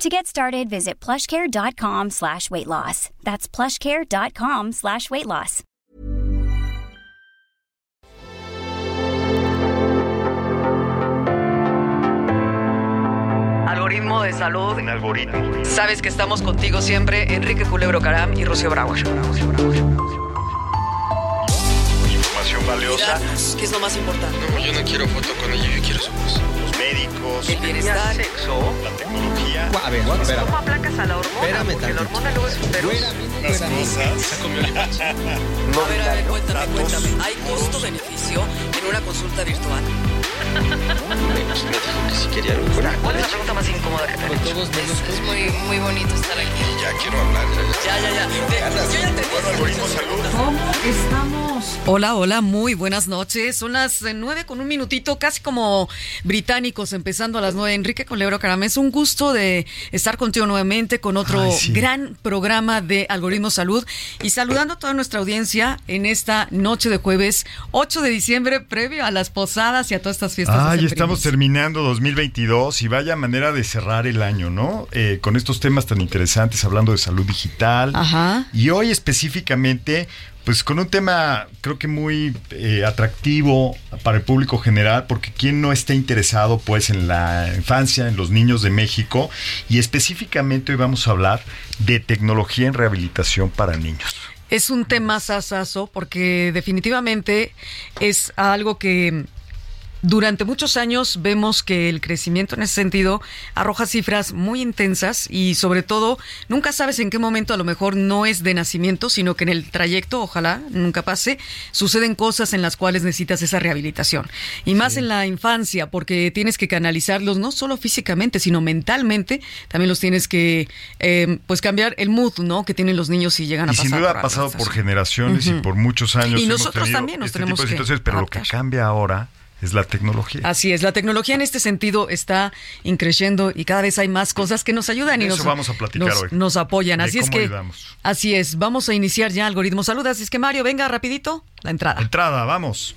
To get started, visit plushcare.com slash weight loss. That's plushcare.com slash weight loss. Algoritmo de salud. Un algoritmo. Sabes que estamos contigo siempre, Enrique Culebro Caram y Rocío Bravo. Información valiosa. Que es lo más importante. No, yo no quiero foto con ella, yo quiero su voz. Los médicos. El bienestar. sexo. La tecnología. A ver, espera. ¿Cómo aplacas a la hormona? Espérame Porque la hormona luego es feroz. Las cosas. A ver, a ver, cuéntame, cuéntame. ¿Hay costo-beneficio en una consulta virtual? Me dijo que si quería algo fuera. ¿Cuál es la pregunta más incómoda que te han Con hecho? todos menos Es muy, muy bonito estar aquí. Ya quiero hablar. ya, ya. Ya, Yo ya te. ¿Cómo estamos? Hola, hola, muy buenas noches. Son las eh, nueve con un minutito, casi como británicos, empezando a las nueve. Enrique Colebro Caram, es un gusto de estar contigo nuevamente con otro Ay, sí. gran programa de Algoritmo Salud y saludando a toda nuestra audiencia en esta noche de jueves 8 de diciembre, previo a las posadas y a todas estas fiestas. Ay, decembrinas. estamos terminando 2022 y vaya manera de cerrar el año, ¿no? Eh, con estos temas tan interesantes, hablando de salud digital. Ajá. Y hoy específicamente, pues con un tema creo que muy eh, atractivo para el público general, porque quien no está interesado pues en la infancia, en los niños de México, y específicamente hoy vamos a hablar de tecnología en rehabilitación para niños. Es un tema sasazo porque definitivamente es algo que durante muchos años vemos que el crecimiento en ese sentido arroja cifras muy intensas y sobre todo nunca sabes en qué momento a lo mejor no es de nacimiento, sino que en el trayecto, ojalá nunca pase, suceden cosas en las cuales necesitas esa rehabilitación. Y más en la infancia, porque tienes que canalizarlos no solo físicamente, sino mentalmente, también los tienes que eh, pues cambiar el mood, ¿no? que tienen los niños si llegan a pasar. sin duda por ha pasado por generaciones y por muchos años. Y nosotros también nos este tenemos que situaciones, pero lo que cambia ahora es la tecnología. Así es, la tecnología en este sentido está increciendo y cada vez hay más cosas que nos ayudan y Eso nos, vamos a platicar nos, hoy. nos apoyan. Así es que ayudamos. así es, vamos a iniciar ya algoritmo salud. Así es que Mario, venga rapidito la entrada. Entrada, vamos.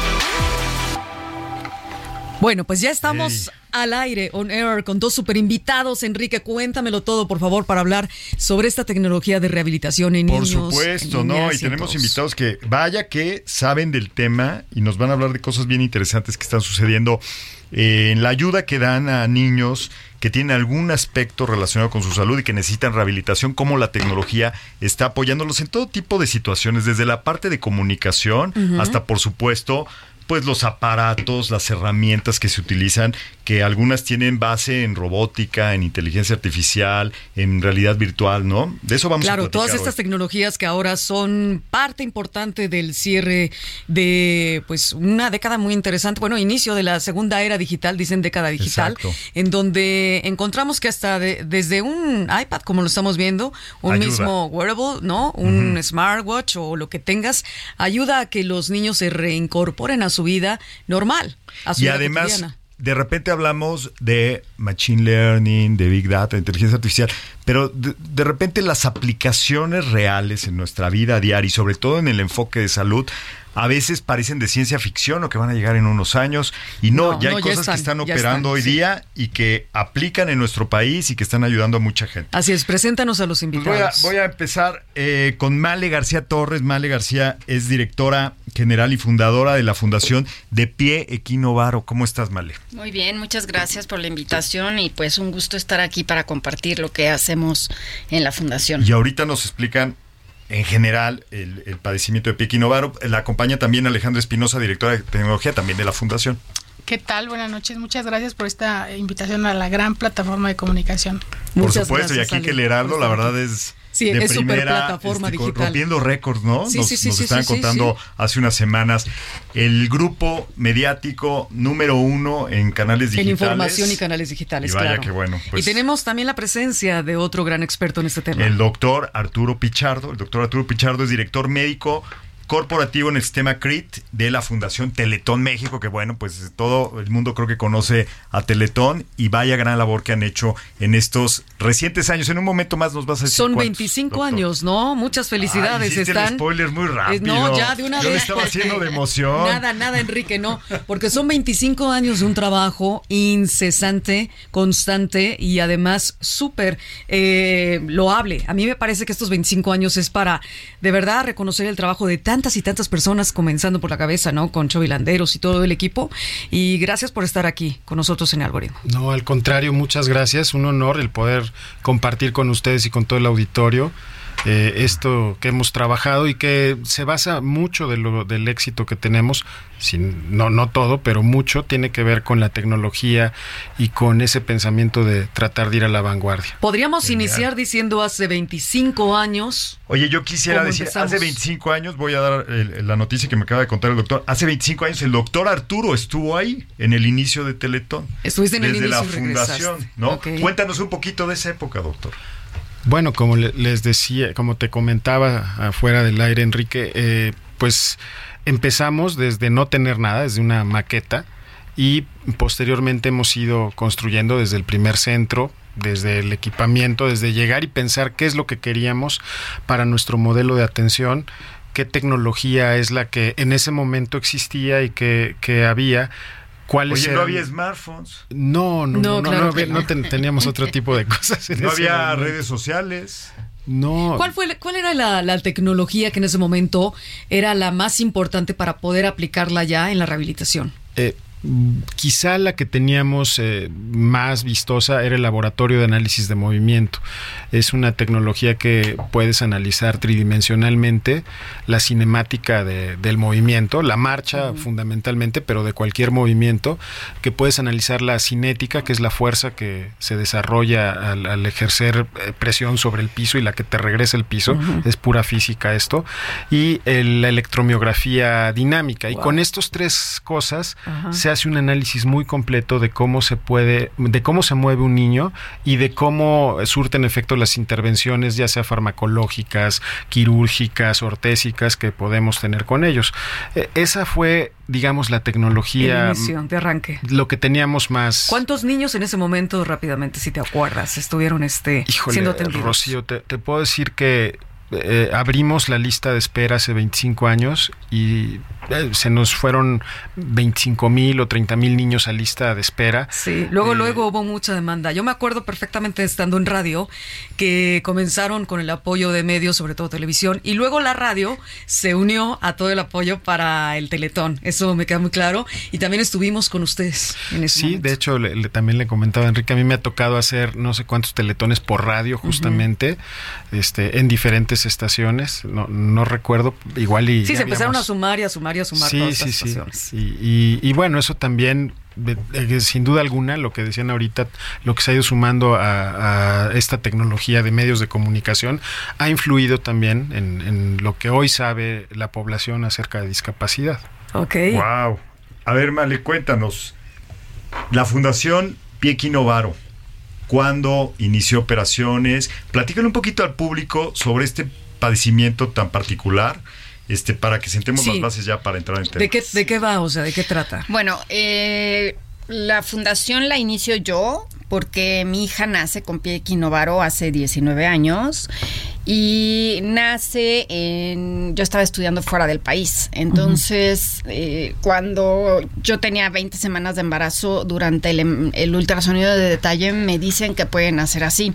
Bueno, pues ya estamos al aire, on air, con dos super invitados. Enrique, cuéntamelo todo, por favor, para hablar sobre esta tecnología de rehabilitación en Por niños. supuesto, en ¿no? Y tenemos invitados que, vaya que saben del tema y nos van a hablar de cosas bien interesantes que están sucediendo eh, en la ayuda que dan a niños que tienen algún aspecto relacionado con su salud y que necesitan rehabilitación, cómo la tecnología está apoyándolos en todo tipo de situaciones, desde la parte de comunicación hasta, por supuesto, pues los aparatos, las herramientas que se utilizan, que algunas tienen base en robótica, en inteligencia artificial, en realidad virtual, ¿no? De eso vamos a Claro, platicar todas estas hoy. tecnologías que ahora son parte importante del cierre de pues una década muy interesante, bueno, inicio de la segunda era digital, dicen década digital, Exacto. en donde encontramos que hasta de- desde un iPad, como lo estamos viendo, un Ayuda. mismo wearable, ¿no? Un smartwatch o lo que tengas, ayuda a que los niños se reincorporen a su vida normal, a su Y vida además, cotidiana. De repente hablamos de machine learning, de big data, de inteligencia artificial, pero de, de repente las aplicaciones reales en nuestra vida diaria y sobre todo en el enfoque de salud, a veces parecen de ciencia ficción o que van a llegar en unos años y no, No, ya hay no, ya cosas están, que están operando están, hoy sí. día y que aplican en nuestro país y que están ayudando a mucha gente. Así es, preséntanos a los Pues invitados. voy, a, voy a empezar eh, con Male García Torres. Male García es directora general y fundadora de la Fundación De Pie Equinovaro. ¿Cómo estás, Male? Muy bien, muchas gracias por la invitación y pues un gusto estar aquí para compartir lo que hacemos en la fundación. Y ahorita nos explican en general el, el padecimiento de pie equinovaro. La acompaña también Alejandra Espinosa, directora de tecnología también de la Fundación. ¿Qué tal? Buenas noches. Muchas gracias por esta invitación a la gran plataforma de comunicación. Por Muchas supuesto, gracias, y aquí que el Ale, Heraldo, la verdad es Sí, de es primera, superplataforma este, digital. rompiendo récords, ¿no? Sí, nos sí, sí, nos estaban contando hace unas semanas el grupo mediático número uno en canales En digitales. información y canales digitales, Y vaya claro. que bueno, pues- y tenemos también la presencia de otro gran experto en este tema. El doctor Arturo Pichardo. El doctor Arturo Pichardo es director médico corporativo en el sistema CRIT de la Fundación Teletón México, que bueno, pues todo el mundo creo que conoce a Teletón y vaya gran labor que han hecho en estos recientes años. En un momento más nos vas a decir Son cuántos, 25 doctor. años, ¿no? Muchas felicidades. Están. spoiler muy rápido. No, ya de una Yo vez. estaba haciendo de emoción. Nada, nada, Enrique, no. Porque son 25 años de un trabajo incesante, constante y además súper eh, loable. A mí me parece que estos 25 años es para de verdad reconocer el trabajo de tantas y tantas personas, comenzando por la cabeza, ¿no? Con Chovy Landeros y todo el equipo. Y gracias por estar aquí con nosotros en algoritmo. No, al contrario, muchas gracias. Un honor el poder compartir con ustedes y con todo el auditorio eh, esto que hemos trabajado y que se basa mucho de lo, del éxito que tenemos, sin, no, no todo, pero mucho tiene que ver con la tecnología y con ese pensamiento de tratar de ir a la vanguardia. Podríamos Genial. iniciar diciendo hace 25 años. Oye, yo quisiera ¿Cómo decir, empezamos? hace 25 años, voy a dar el- la noticia que me acaba de contar el doctor, hace 25 años el doctor Arturo estuvo ahí en el inicio de Teletón. Estuviste en el Desde la inicio y regresaste. fundación, ¿no? Cuéntanos un poquito de esa época, doctor. Bueno, como le- les decía, como te comentaba afuera del aire, Enrique, eh, pues empezamos desde no tener nada, desde una maqueta, y posteriormente hemos ido construyendo desde el primer centro, desde el equipamiento, desde llegar y pensar qué es lo que queríamos para nuestro modelo de atención, qué tecnología es la que en ese momento existía y que, que había. ¿Cuáles Oye, no había smartphones, No, no, No, no, no, claro no, que no no. ten- teníamos otro tipo de cosas. en no ese había momento. redes sociales. No. ¿Cuál, fue, ¿Cuál era la, la tecnología que en ese momento era la más importante para poder aplicarla ya en la rehabilitación? Eh, quizá la que teníamos eh, más vistosa era el laboratorio de análisis de movimiento. Es una tecnología que puedes analizar tridimensionalmente la cinemática de- del movimiento, la marcha fundamentalmente, pero de cualquier movimiento, que puedes analizar la cinética, que es la fuerza que se desarrolla al, al ejercer eh, presión sobre el piso y la que te regresa el piso, es pura física esto, y el- la electromiografía dinámica. Y con estos tres cosas Ajá. se hace un análisis muy completo de cómo se puede, de cómo se mueve un niño y de cómo surten efecto las intervenciones, ya sea farmacológicas, quirúrgicas, ortésicas que podemos tener con ellos. Eh, esa fue, digamos, la tecnología, inicio de arranque. lo que teníamos más. ¿Cuántos niños en ese momento, rápidamente, si te acuerdas, estuvieron este, Híjole, siendo atendidos? Rocío, te, te puedo decir que eh, abrimos la lista de espera hace 25 años y eh, se nos fueron 25 mil o 30 mil niños a lista de espera. Sí, luego, Eh, luego hubo mucha demanda. Yo me acuerdo perfectamente estando en radio que comenzaron con el apoyo de medios, sobre todo televisión, y luego la radio se unió a todo el apoyo para el Teletón. Eso me queda muy claro. Y también estuvimos con ustedes en ese Sí, momento. de hecho, le- le- también le comentaba a Enrique, a mí me ha tocado hacer no sé cuántos teletones por radio, justamente, este, en diferentes estaciones. No, no recuerdo, igual y. Sí, se empezaron a sumar y a sumar y a sumar Sí, todas sí, estas estaciones. Y, y- y bueno, eso también, sin duda alguna, lo que decían ahorita, lo que se ha ido sumando a, a esta tecnología de medios de comunicación, ha influido también en, en lo que hoy sabe la población acerca de discapacidad. Ok. Wow. A ver, Male, cuéntanos. La Fundación Piequi Novaro, ¿cuándo inició operaciones? Platícale un poquito al público sobre este padecimiento tan particular, este, para que sentemos Sí. las bases ya para entrar en tema. ¿De qué, ¿De qué va? O sea, ¿de qué trata? Bueno, eh, la fundación la inicio yo porque mi hija nace con pie equinovaro hace 19 años y nace en... Yo estaba estudiando fuera del país, entonces eh, cuando yo tenía 20 semanas de embarazo durante el, em- el ultrasonido de detalle me dicen que pueden hacer así.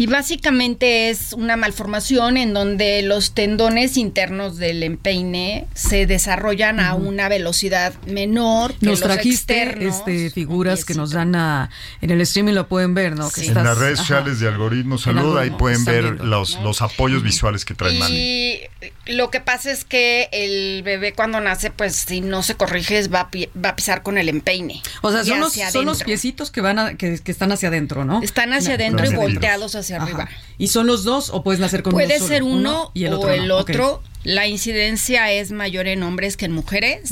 Y básicamente es una malformación en donde los tendones internos del empeine se desarrollan a una velocidad menor que Nos los trajiste externos. este, figuras que nos dan a, en el streaming, lo pueden ver, ¿no? Que En estás- las redes sociales de Algoritmo Salud, ahí pueden ver viendo, los, los apoyos visuales que trae. Y lo que pasa es que el bebé cuando nace, pues si no se corrige, va a, pi- va a pisar con el empeine. O sea, son los, son los piecitos que van a, que, que están hacia adentro, ¿no? Están hacia No, adentro y volteados hacia Ajá. arriba. ¿Y son los dos o puedes nacer con uno Puede solo? ser uno, y el otro o el no. Otro. La incidencia es mayor en hombres que en mujeres.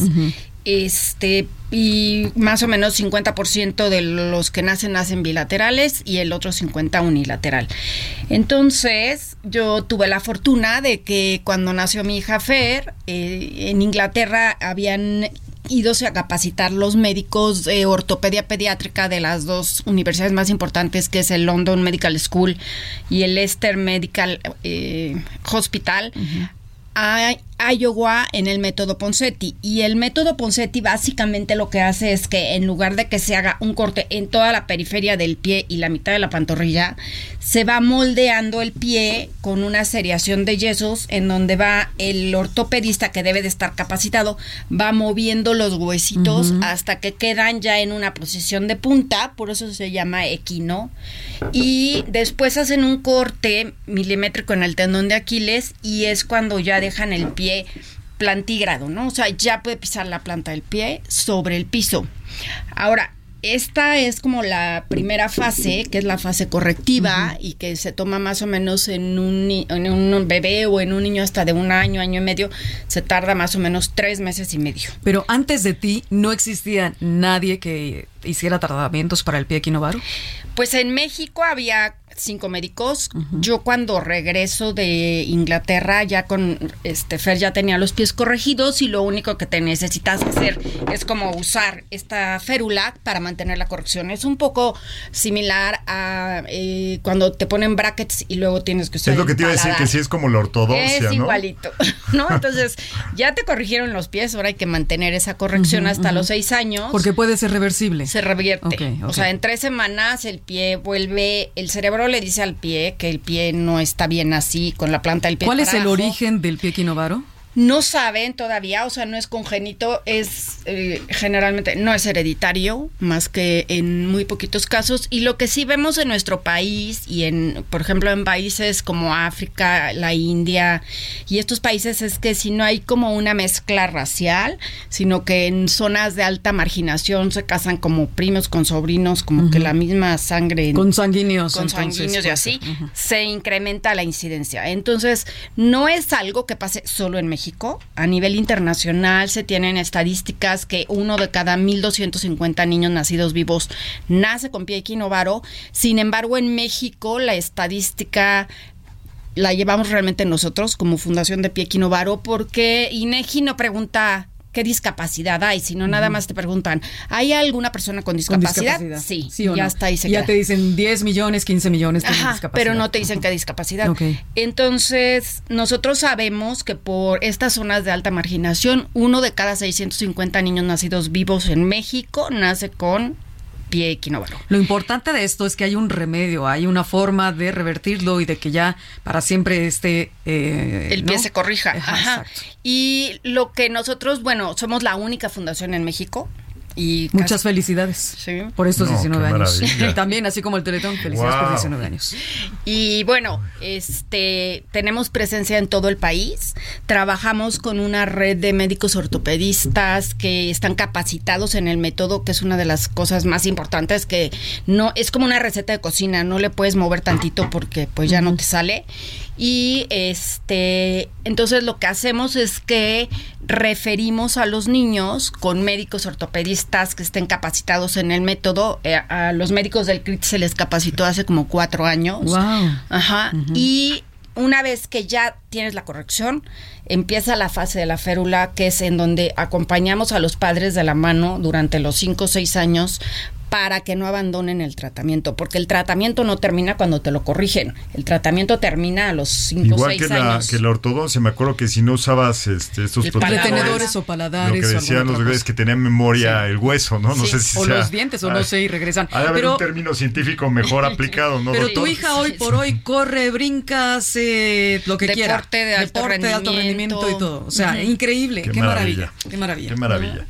Este, y más o menos 50% de los que nacen nacen bilaterales y el otro 50 unilateral. Entonces, yo tuve la fortuna de que cuando nació mi hija Fer, eh, en Inglaterra habían ido a capacitar los médicos de ortopedia pediátrica de las dos universidades más importantes, que es el London Medical School y el Leicester Medical eh, Hospital, a Iowa en el método Ponseti. Y el método Ponseti básicamente lo que hace es que en lugar de que se haga un corte en toda la periferia del pie y la mitad de la pantorrilla, se va moldeando el pie con una seriación de yesos en donde va el ortopedista que debe de estar capacitado, va moviendo los huesitos hasta que quedan ya en una posición de punta, por eso se llama equino. Y después hacen un corte milimétrico en el tendón de Aquiles y es cuando ya dejan el pie plantígrado, ¿no? O sea, ya puede pisar la planta del pie sobre el piso. Ahora, esta es como la primera fase, que es la fase correctiva y que se toma más o menos en un, ni- en un bebé o en un niño hasta de un año, año y medio, se tarda más o menos tres meses y medio. Pero antes de ti no existía nadie que hiciera tratamientos para el pie equinovaro. Pues en México había cinco médicos. Yo cuando regreso de Inglaterra ya con este Fer ya tenía los pies corregidos y lo único que te necesitas hacer es como usar esta férula para mantener la corrección. Es un poco similar a eh, cuando te ponen brackets y luego tienes que usar Es lo que te iba a decir, que sí es como la ortodoxia, Es ¿no? igualito, ¿no? Entonces, ya te corrigieron los pies, ahora hay que mantener esa corrección hasta los seis años. Porque puede ser reversible. Se revierte. O sea, en tres semanas el pie vuelve, el cerebro le dice al pie que el pie no está bien así, con la planta del pie. ¿Cuál es el origen del pie equinovaro? No saben todavía, o sea, no es congénito, es eh, generalmente no es hereditario, más que en muy poquitos casos. Y lo que sí vemos en nuestro país y en, por ejemplo, en países como África, la India y estos países es que si no hay como una mezcla racial, sino que en zonas de alta marginación se casan como primos con sobrinos, como que la misma sangre. Con sanguíneos. con entonces, sanguíneos y así, se incrementa la incidencia. Entonces, no es algo que pase solo en México. A nivel internacional se tienen estadísticas que uno de cada 1.250 niños nacidos vivos nace con pie equinovaro. Sin embargo, en México la estadística la llevamos realmente nosotros como Fundación de Pie Equinovaro porque INEGI no pregunta qué discapacidad hay, sino nada más te preguntan, ¿hay alguna persona con Con discapacidad? Sí, o ya no? está ahí se Ya queda. te dicen 10 millones, 15 millones Ajá, discapacidad. pero no te dicen qué discapacidad. Entonces, nosotros sabemos que por estas zonas de alta marginación, uno de cada 650 niños nacidos vivos en México nace con pie equinovaro. Lo importante de esto es que hay un remedio, hay una forma de revertirlo y de que ya para siempre esté... eh, el pie ¿no? se corrija. Ajá, Ajá. Y lo que nosotros, bueno, somos la única fundación en México y Muchas casi- felicidades Sí. por estos No, 19 qué años. maravilla. Y también, así como el Teletón, felicidades por Wow. 19 años. Y bueno, este tenemos presencia en todo el país. Trabajamos con una red de médicos ortopedistas que están capacitados en el método, que es una de las cosas más importantes que no es como una receta de cocina, no le puedes mover tantito porque pues ya no te sale. Y este, entonces lo que hacemos es que referimos a los niños con médicos ortopedistas que estén capacitados en el método. Eh, a los médicos del CRIT se les capacitó hace como cuatro años. Wow. Ajá. Y una vez que ya tienes la corrección, empieza la fase de la férula, que es en donde acompañamos a los padres de la mano durante los cinco o seis años para que no abandonen el tratamiento, porque el tratamiento no termina cuando te lo corrigen, el tratamiento termina a los 5 o Igual 6 que la, años. que la ortodoncia, me acuerdo que si no usabas este, estos Retenedores o lo paladares. que o alguna decían los bebés que tenían memoria el hueso, ¿no? No Sí. sé si O sea- los dientes, o no sé, y regresan. ha de haber Pero- un término científico mejor aplicado, ¿no? Pero doctor? tu hija hoy por hoy corre, brinca, hace lo que quiera. Deporte de alto Deporte de alto rendimiento y todo. O sea, increíble. Qué, maravilla. Qué maravilla. Qué maravilla.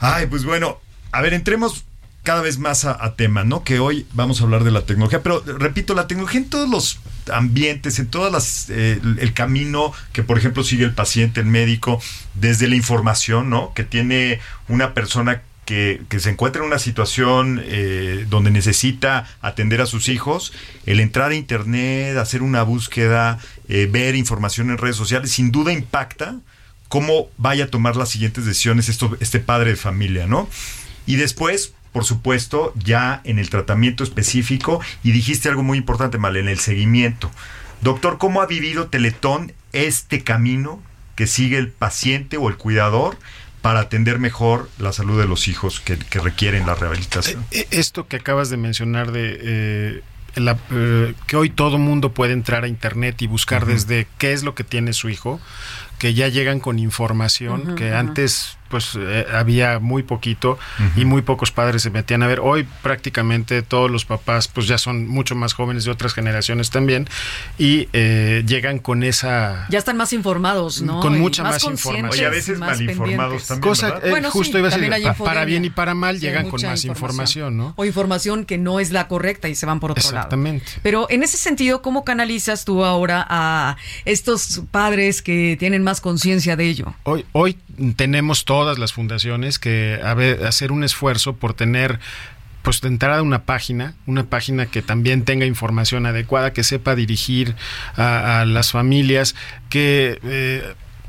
Ay, pues bueno, a ver, entremos cada vez más a, tema, ¿no? Que hoy vamos a hablar de la tecnología, pero repito, la tecnología en todos los ambientes, en todas las eh, el camino que por ejemplo sigue el paciente, el médico, desde la información, ¿no? Que tiene una persona que, que se encuentra en una situación eh, donde necesita atender a sus hijos, el entrar a internet, hacer una búsqueda, eh, ver información en redes sociales, sin duda impacta cómo vaya a tomar las siguientes decisiones esto, este padre de familia, ¿no? Y después, por supuesto, ya en el tratamiento específico, y dijiste algo muy importante, Mal, en el seguimiento. Doctor, ¿cómo ha vivido Teletón este camino que sigue el paciente o el cuidador para atender mejor la salud de los hijos que, que requieren la rehabilitación? Eh, Esto que acabas de mencionar de eh, la- eh, que hoy todo mundo puede entrar a internet y buscar desde qué es lo que tiene su hijo, que ya llegan con información que antes pues eh, había muy poquito y muy pocos padres se metían a ver. Hoy prácticamente todos los papás pues ya son mucho más jóvenes de otras generaciones también y eh, llegan con esa Ya están más informados, ¿no? Con Y mucha más información. Oye, a veces más mal informados pendientes. también. eh, Bueno, justo sí, iba a decir, para bien y para mal Sí, llegan con más información, ¿no? O información que no es la correcta y se van por otro Exactamente. lado. Pero en ese sentido, ¿cómo canalizas tú ahora a estos padres que tienen más conciencia de ello? Hoy, hoy tenemos todas las fundaciones que a ver, hacer un esfuerzo por tener pues de entrada una página, una página que también tenga información adecuada, que sepa dirigir a, a las familias, que eh,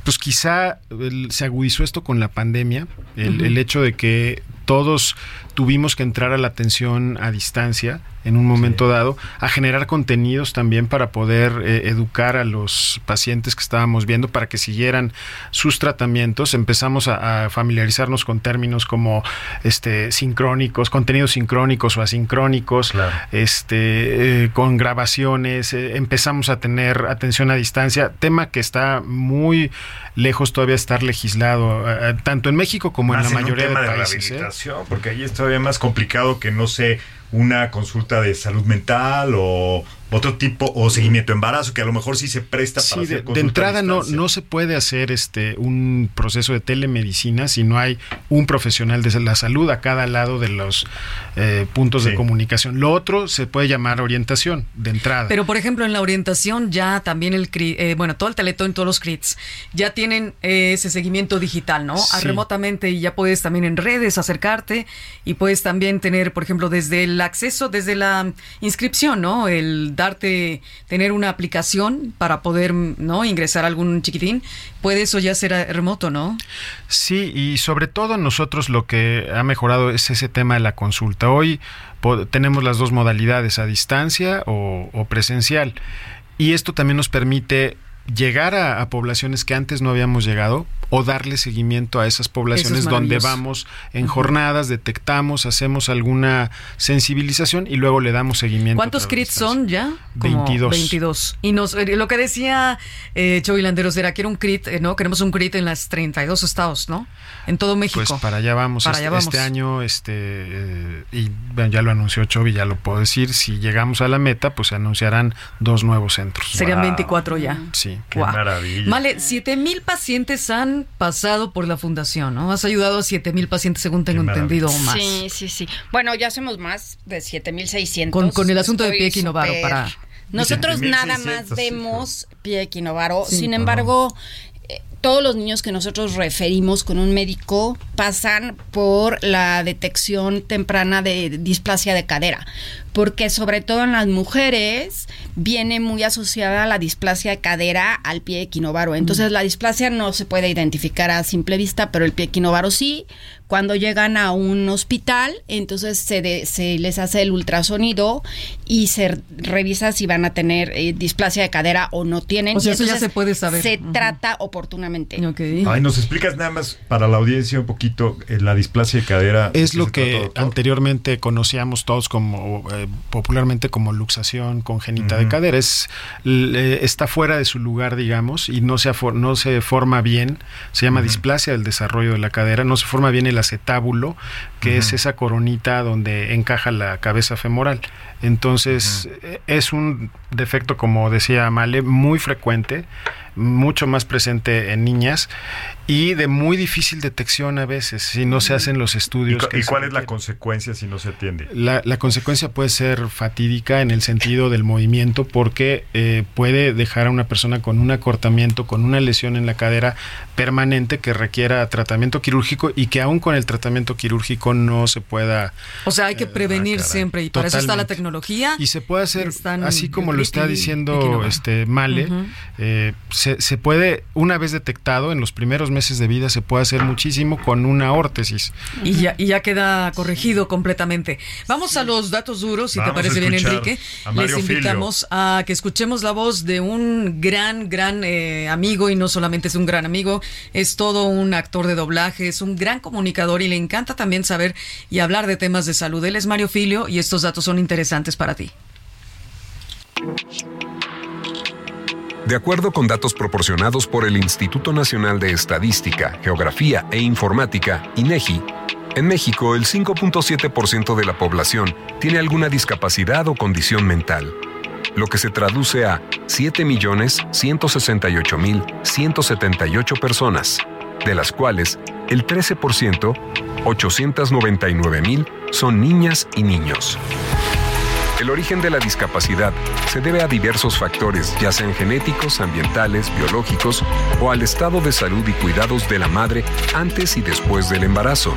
pues quizá el- se agudizó esto con la pandemia, el, el hecho de que todos tuvimos que entrar a la atención a distancia en un momento dado, a generar contenidos también para poder eh, educar a los pacientes que estábamos viendo para que siguieran sus tratamientos. Empezamos a, a familiarizarnos con términos como este sincrónicos, contenidos sincrónicos o asincrónicos, Claro. este eh, con grabaciones, eh, empezamos a tener atención a distancia, tema que está muy lejos todavía de estar legislado, tanto en México como en Más la mayoría de países. Porque ahí es todavía más complicado que no sé una consulta de salud mental o otro tipo o seguimiento de embarazo que a lo mejor sí se presta para Sí, hacer de, de entrada no, no se puede hacer este un proceso de telemedicina si no hay un profesional de la salud a cada lado de los eh, puntos Sí. de comunicación. Lo otro se puede llamar orientación de entrada. Pero, por ejemplo, en la orientación ya también el CRI, eh, bueno, todo el Teletón, todos los CRITs, ya tienen eh, ese seguimiento digital, ¿no? Sí. Ah, Remotamente y ya puedes también en redes acercarte y puedes también tener, por ejemplo, desde el acceso, desde la inscripción, ¿no? El tener una aplicación para poder, ¿no? Ingresar algún chiquitín, puede eso ya ser remoto, ¿no? Sí, y sobre todo nosotros lo que ha mejorado es ese tema de la consulta. Hoy tenemos las dos modalidades, a distancia o, presencial. Y esto también nos permite llegar a, a poblaciones que antes no habíamos llegado o darle seguimiento a esas poblaciones donde vamos en jornadas, detectamos, hacemos alguna sensibilización y luego le damos seguimiento. ¿Cuántos crits son ya? 22. 22. Y nos, eh, lo que decía eh, Chovy Landeros era que era un crit, eh, ¿no? Queremos un crit en las 32 estados, ¿no? En todo México. Pues para allá vamos. Para este, allá vamos. este año, este, eh, y bueno, ya lo anunció Chovy, ya lo puedo decir. Si llegamos a la meta, pues se anunciarán dos nuevos centros. Serían Wow. 24 ya. Sí. Qué maravilla. Vale, 7 mil pacientes han pasado por la fundación, ¿no? Has ayudado a 7 mil pacientes, según tengo Qué entendido, o más. Sí, sí, sí. Bueno, ya hacemos más de 7600. Con- con el asunto de pie equinovaro súper- para- Nosotros 7600, nada más sí, vemos pie equinovaro. Sí. Sin embargo, eh, todos los niños que nosotros referimos con un médico pasan por la detección temprana de displasia de cadera. Porque sobre todo en las mujeres viene muy asociada la displasia de cadera al pie equinovaro. Entonces la displasia no se puede identificar a simple vista, pero el pie equinovaro sí. Cuando llegan a un hospital, entonces se, se les hace el ultrasonido y se revisa si van a tener eh, displasia de cadera o no tienen. O sea, eso ya se puede saber. Se Ujú. trata oportunamente. Ok. Ay, ¿nos explicas nada más para la audiencia un poquito eh, la displasia de cadera? ¿De Es lo que anteriormente conocíamos todos como eh, popularmente como luxación congénita de cadera. Es, está fuera de su lugar, digamos, y no se, no se forma bien. Se llama displasia del desarrollo de la cadera. No se forma bien el acetábulo, que es esa coronita donde encaja la cabeza femoral. Entonces, eh, es un defecto, como decía Male, muy frecuente, mucho más presente en niñas y de muy difícil detección a veces si no se hacen los ¿Y, estudios. cu- que y se cuál es la consecuencia si no se atiende? La, la consecuencia puede ser fatídica en el sentido del movimiento porque eh, puede dejar a una persona con un acortamiento, con una lesión en la cadera permanente que requiera tratamiento quirúrgico y que aún con el tratamiento quirúrgico no se pueda... O sea, hay que Eh, prevenir ah, siempre y para eso está la tecnología. Y se puede hacer, así como lo está y diciendo este Male, eh, se, se puede, una vez detectado en los primeros meses de vida, se puede hacer muchísimo con una órtesis. Y ya, y ya queda corregido completamente. Vamos a los datos duros, si Vamos te parece bien, Enrique. Les invitamos a que escuchemos la voz de un gran, gran eh, amigo, y no solamente es un gran amigo, es todo un actor de doblaje, es un gran comunicador y le encanta también saber y hablar de temas de salud. Él es Mario Filio y estos datos son interesantes para ti. De acuerdo con datos proporcionados por el Instituto Nacional de Estadística, Geografía e Informática, INEGI, en México el 5.7% de la población tiene alguna discapacidad o condición mental, lo que se traduce a 7.168.178 personas, de las cuales el 13%, 899.000, son niñas y niños. El origen de la discapacidad se debe a diversos factores, ya sean genéticos, ambientales, biológicos o al estado de salud y cuidados de la madre antes y después del embarazo.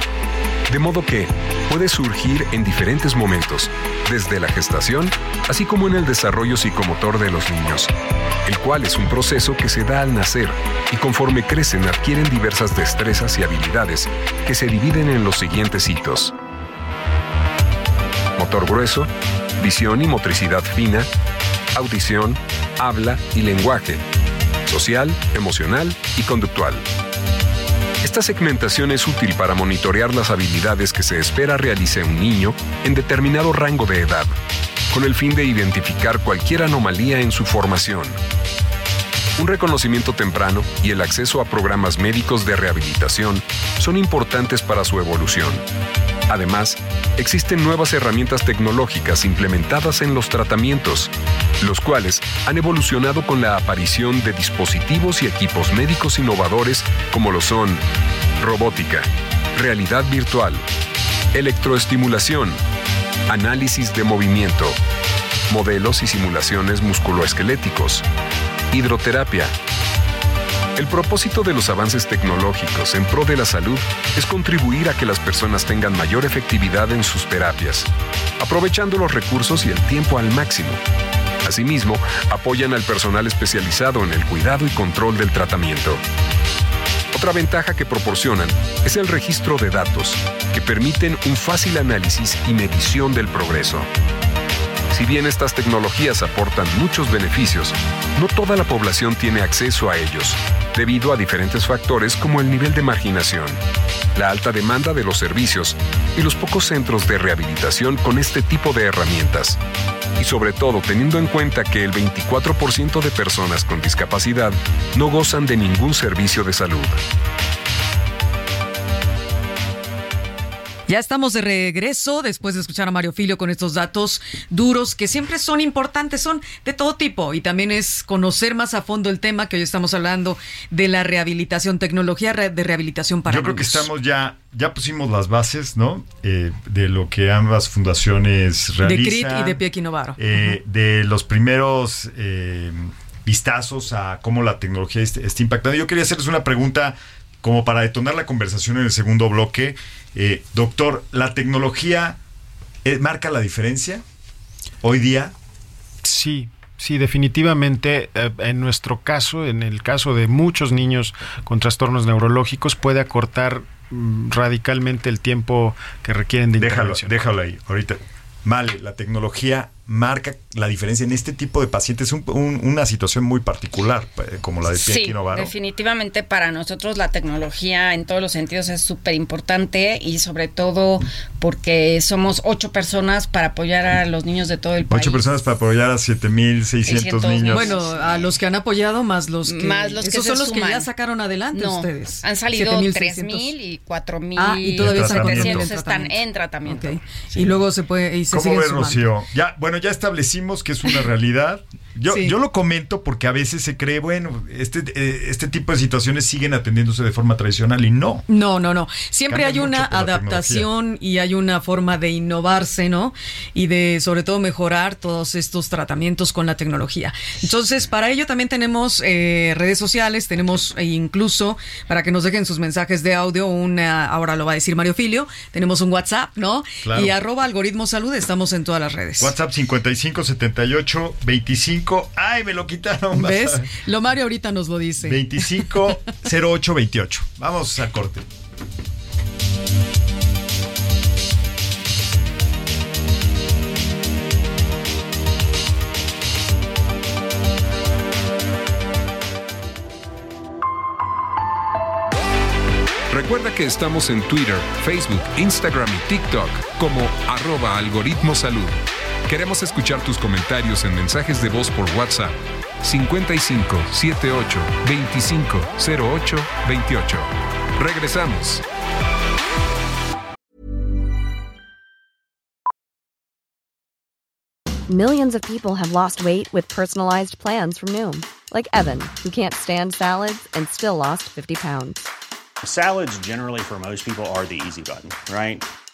De modo que puede surgir en diferentes momentos, desde la gestación, así como en el desarrollo psicomotor de los niños, el cual es un proceso que se da al nacer y conforme crecen adquieren diversas destrezas y habilidades que se dividen en los siguientes hitos motor grueso, visión y motricidad fina, audición, habla y lenguaje, social, emocional y conductual. Esta segmentación es útil para monitorear las habilidades que se espera realice un niño en determinado rango de edad, con el fin de identificar cualquier anomalía en su formación. Un reconocimiento temprano y el acceso a programas médicos de rehabilitación son importantes para su evolución. Además, existen nuevas herramientas tecnológicas implementadas en los tratamientos, los cuales han evolucionado con la aparición de dispositivos y equipos médicos innovadores como lo son robótica, realidad virtual, electroestimulación, análisis de movimiento, modelos y simulaciones musculoesqueléticos, hidroterapia. El propósito de los avances tecnológicos en pro de la salud es contribuir a que las personas tengan mayor efectividad en sus terapias, aprovechando los recursos y el tiempo al máximo. Asimismo, apoyan al personal especializado en el cuidado y control del tratamiento. Otra ventaja que proporcionan es el registro de datos, que permiten un fácil análisis y medición del progreso. Si bien estas tecnologías aportan muchos beneficios, no toda la población tiene acceso a ellos, debido a diferentes factores como el nivel de marginación, la alta demanda de los servicios y los pocos centros de rehabilitación con este tipo de herramientas. Y sobre todo teniendo en cuenta que el 24% de personas con discapacidad no gozan de ningún servicio de salud. Ya estamos de regreso después de escuchar a Mario Filio con estos datos duros que siempre son importantes, son de todo tipo y también es conocer más a fondo el tema que hoy estamos hablando de la rehabilitación, tecnología de rehabilitación para Yo creo que estamos ya, ya pusimos las bases, ¿no? Eh, de lo que ambas fundaciones de realizan. CRIT y de Pie Novaro. eh, de los primeros eh, vistazos a cómo la tecnología est- está impactando. Yo quería hacerles una pregunta como para detonar la conversación en el segundo bloque. Eh, doctor, ¿la tecnología eh, marca la diferencia? hoy día? Sí, Sí, definitivamente, eh, en nuestro caso, en el caso de muchos niños con trastornos neurológicos, puede acortar mm, radicalmente el tiempo que requieren de Déjalo, intervención. déjalo ahí. Ahorita. Vale, la tecnología marca la diferencia en este tipo de pacientes. Es un- un- una situación muy particular, eh, como la de Sí, definitivamente para nosotros la tecnología en todos los sentidos es súper importante y sobre todo porque somos ocho personas para apoyar a los niños de todo el país. Ocho personas para apoyar a 7.600 600 niños. Bueno, a los que han apoyado más los que... Más los que esos se son los que ya sacaron adelante No, ustedes. han salido 7,600. 3.000 y 4.000 Ah, y todavía están tratamiento. tratamiento. en tratamiento. Y luego se puede... Y se ¿Cómo sumando. Rocío? Ya, bueno, ya establecimos que es una realidad. Yo, Sí. yo lo comento porque a veces se cree, bueno, este, eh, este tipo de situaciones siguen atendiéndose de forma tradicional y no. No, no, no. Siempre Cambia hay una adaptación y hay una forma de innovarse, ¿no? Y de, sobre todo, mejorar todos estos tratamientos con la tecnología. Entonces, para ello también tenemos eh, redes sociales, tenemos eh, incluso, para que nos dejen sus mensajes de audio, una, ahora lo va a decir Mario Filio, tenemos un WhatsApp, ¿no? Claro. Y arroba algoritmo salud, estamos en todas las redes. WhatsApp 55 78 25. ¡Ay, me lo quitaron! ¿Ves? Lo Mario ahorita nos lo dice. 25 08 28. Vamos al corte. Recuerda que estamos en Twitter, Facebook, Instagram y TikTok como arroba algoritmo salud. Queremos escuchar tus comentarios en mensajes de voz por WhatsApp 55 78 25 08 28. Regresamos. Millions of people have lost weight with personalized plans from Noom, like Evan, who can't stand salads and still lost 50 pounds. Salads, generally, for most people, are the easy button, right?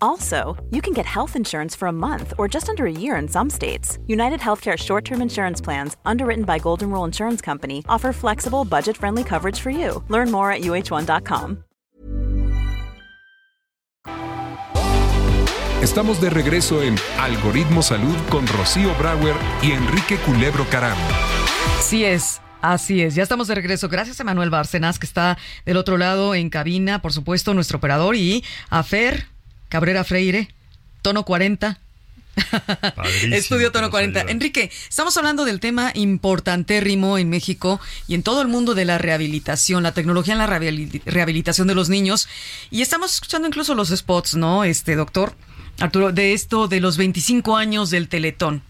Also, you can get health insurance for a month or just under a year in some states. United Healthcare short term insurance plans, underwritten by Golden Rule Insurance Company, offer flexible, budget friendly coverage for you. Learn more at uh1.com. Estamos de regreso en Algoritmo Salud con Rocío Brauer y Enrique Culebro Caram. Así es. Así es, ya estamos de regreso. Gracias a Manuel Bárcenas, que está del otro lado en cabina, por supuesto, nuestro operador, y a Fer Cabrera Freire, tono 40. Padrísimo Estudio Tono nos 40. ayuda. Enrique, estamos hablando del tema importantérrimo en México y en todo el mundo de la rehabilitación, la tecnología en la rehabili- rehabilitación de los niños. Y estamos escuchando incluso los spots, ¿no? Este doctor Arturo, de esto de los 25 años del Teletón.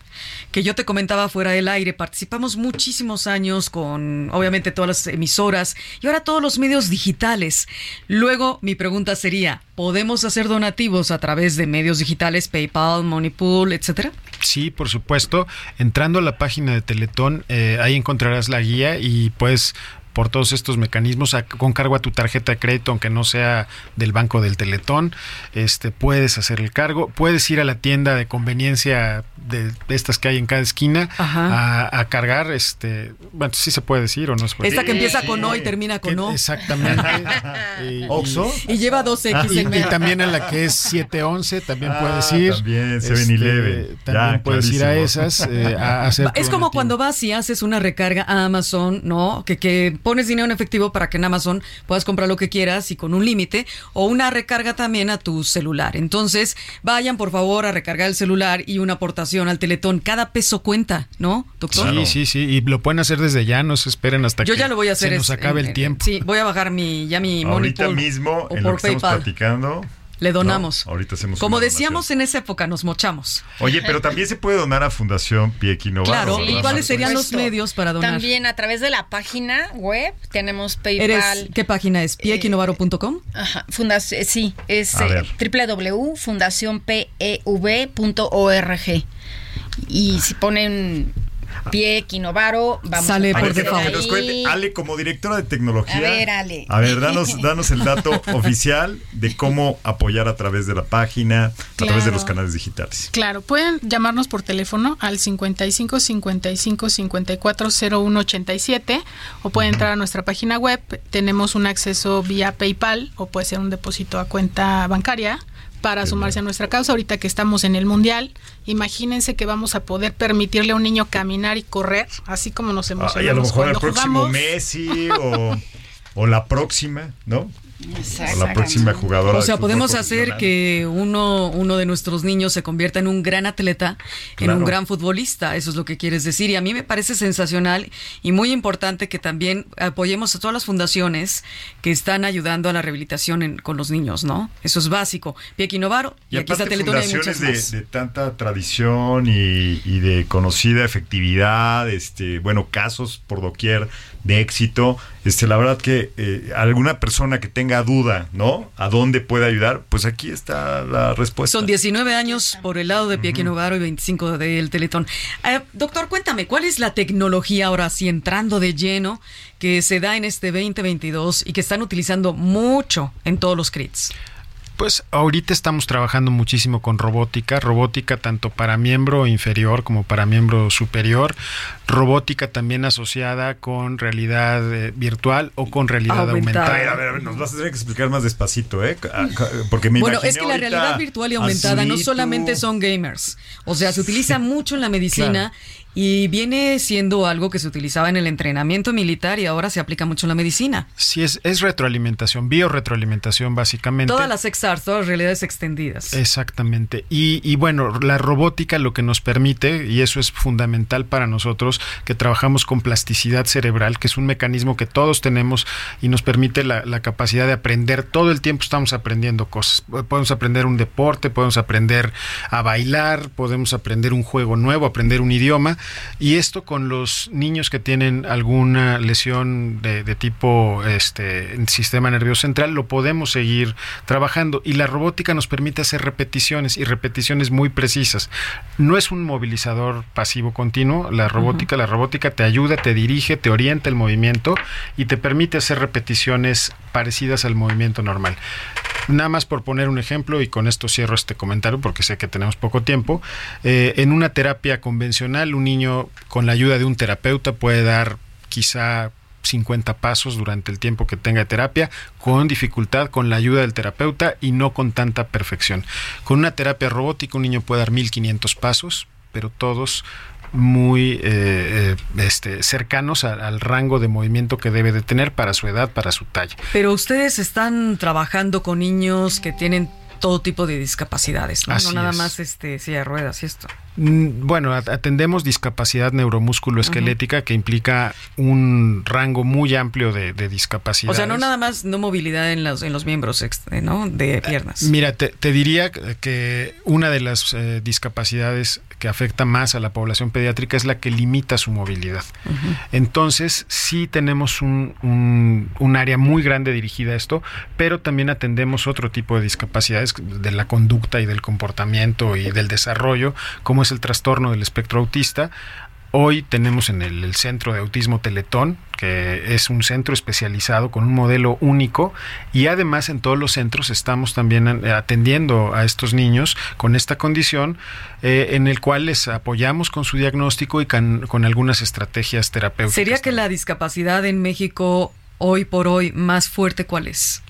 Que yo te comentaba fuera del aire, participamos muchísimos años con, obviamente, todas las emisoras y ahora todos los medios digitales. Luego, mi pregunta sería: ¿podemos hacer donativos a través de medios digitales, PayPal, Moneypool, etcétera? Sí, por supuesto. Entrando a la página de Teletón, eh, ahí encontrarás la guía y puedes por todos estos mecanismos a- con cargo a tu tarjeta de crédito aunque no sea del banco del Teletón este puedes hacer el cargo puedes ir a la tienda de conveniencia de, de estas que hay en cada esquina a, a cargar este bueno sí se puede decir o no se puede Esta que empieza con O y termina con O. exactamente. Y- ¿Oxxo? Y lleva dos X y, en y también a la que es 711 también Ah, puedes ir. también, 7-Eleven. también Ya, puedes ir a esas eh, a hacer Es como cuando vas y haces una recarga a Amazon, ¿no? Que, que pones dinero en efectivo para que en Amazon puedas comprar lo que quieras y con un límite, o una recarga también a tu celular. Entonces, vayan por favor a recargar el celular y una aportación al Teletón. Cada peso cuenta, ¿no, doctor? Sí, sí, sí, y lo pueden hacer desde ya, no se esperen hasta Yo que ya lo voy a hacer. se nos es- acabe en- el en- tiempo. Sí, voy a bajar mi, ya mi Ahorita mismo, o en lo por que estamos PayPal. platicando. Le donamos. ¿no? Ahorita hacemos Como decíamos en esa época, nos mochamos. Oye, pero también se puede donar a Fundación Piequi. Claro, ¿verdad, ¿y cuáles serían los medios para donar? También a través de la página web tenemos PayPal. ¿Eres, ¿Qué página es? ¿piequinovaro.com? Ajá, fundac- sí, es eh, www.fundacionpev.org. Y si ponen Pie Quinovaro, vamos Sale a por cuente, Ale, como directora de tecnología. A ver, Ale. A ver, danos, danos el dato oficial de cómo apoyar a través de la página, a través de los canales digitales. Claro, pueden llamarnos por teléfono al 55 55 54 01 87 o pueden entrar a nuestra página web. Tenemos un acceso vía PayPal o puede ser un depósito a cuenta bancaria para sumarse a nuestra causa. Ahorita que estamos en el Mundial, imagínense que vamos a poder permitirle a un niño caminar y correr, así como nos emocionamos Ah, y a lo mejor el próximo jugamos. Messi o, o la próxima, ¿no? O la próxima jugadora. O sea, podemos hacer que uno, uno de nuestros niños se convierta en un gran atleta, en un gran futbolista. Eso es lo que quieres decir. Y a mí me parece sensacional y muy importante que también apoyemos a todas las fundaciones que están ayudando a la rehabilitación en- con los niños, ¿no? Eso es básico. Piequi Novaro, y, Y aquí está Teletón hay fundaciones más. de tanta tradición y, y de conocida efectividad, este, bueno, casos por doquier de éxito. Este, la verdad que eh, alguna persona que tenga duda, ¿no? A dónde puede ayudar, pues aquí está la respuesta. Son 19 años por el lado de Piequi Novaro y 25 del Teletón. Eh, doctor, cuéntame, ¿cuál es la tecnología ahora sí entrando de lleno que se da en este 2022 y que están utilizando mucho en todos los CRITs? Pues ahorita estamos trabajando muchísimo con robótica, robótica tanto para miembro inferior como para miembro superior, robótica también asociada con realidad eh, virtual o con realidad Aumentada. A ver, a ver, a ver, nos vas a tener que explicar más despacito, ¿eh? Ah, ca- Porque me Bueno, es que la realidad virtual y aumentada no solamente son gamers, o sea, se utiliza mucho en la medicina y viene siendo algo que se utilizaba en el entrenamiento militar y ahora se aplica mucho en la medicina. Sí, es, es retroalimentación, biorretroalimentación básicamente. Todas las XRs, todas las realidades extendidas. Exactamente. Y, y bueno, la robótica lo que nos permite, y eso es fundamental para nosotros, que trabajamos con plasticidad cerebral, que es un mecanismo que todos tenemos y nos permite la, la capacidad de aprender. Todo el tiempo estamos aprendiendo cosas. Podemos aprender un deporte, podemos aprender a bailar, podemos aprender un juego nuevo, aprender un idioma. Y esto con los niños que tienen alguna lesión de, de tipo este, sistema nervioso central, lo podemos seguir trabajando. Y la robótica nos permite hacer repeticiones y repeticiones muy precisas. No es un movilizador pasivo continuo, la robótica, la robótica te ayuda, te dirige, te orienta el movimiento y te permite hacer repeticiones parecidas al movimiento normal. Nada más por poner un ejemplo, y con esto cierro este comentario porque sé que tenemos poco tiempo, eh, en una terapia convencional un niño con la ayuda de un terapeuta puede dar quizá 50 pasos durante el tiempo que tenga terapia, con dificultad, con la ayuda del terapeuta y no con tanta perfección. Con una terapia robótica un niño puede dar 1500 pasos, pero todos muy eh, eh, este, cercanos a- al rango de movimiento que debe de tener para su edad, para su talla. Pero ustedes están trabajando con niños que tienen todo tipo de discapacidades, ¿no? No nada es. más este silla de ruedas y esto. Mm, Bueno, at- atendemos discapacidad neuromusculoesquelética que implica un rango muy amplio de, de O discapacidades. sea, no nada más no movilidad en los en los miembros, eh, ¿no? De piernas. Mira, te, te diría que una de las eh, discapacidades que afecta más a la población pediátrica es la que limita su movilidad. Entonces, sí tenemos un, un- un área muy grande dirigida a esto, pero también atendemos otro tipo de discapacidades de la conducta y del comportamiento y del desarrollo, como es el trastorno del espectro autista. Hoy tenemos en el, el Centro de Autismo Teletón, que es un centro especializado con un modelo único y además en todos los centros estamos también atendiendo a estos niños con esta condición eh, en el cual les apoyamos con su diagnóstico y can- con algunas estrategias terapéuticas. ¿Sería que la discapacidad en México hoy por hoy más fuerte cuál es?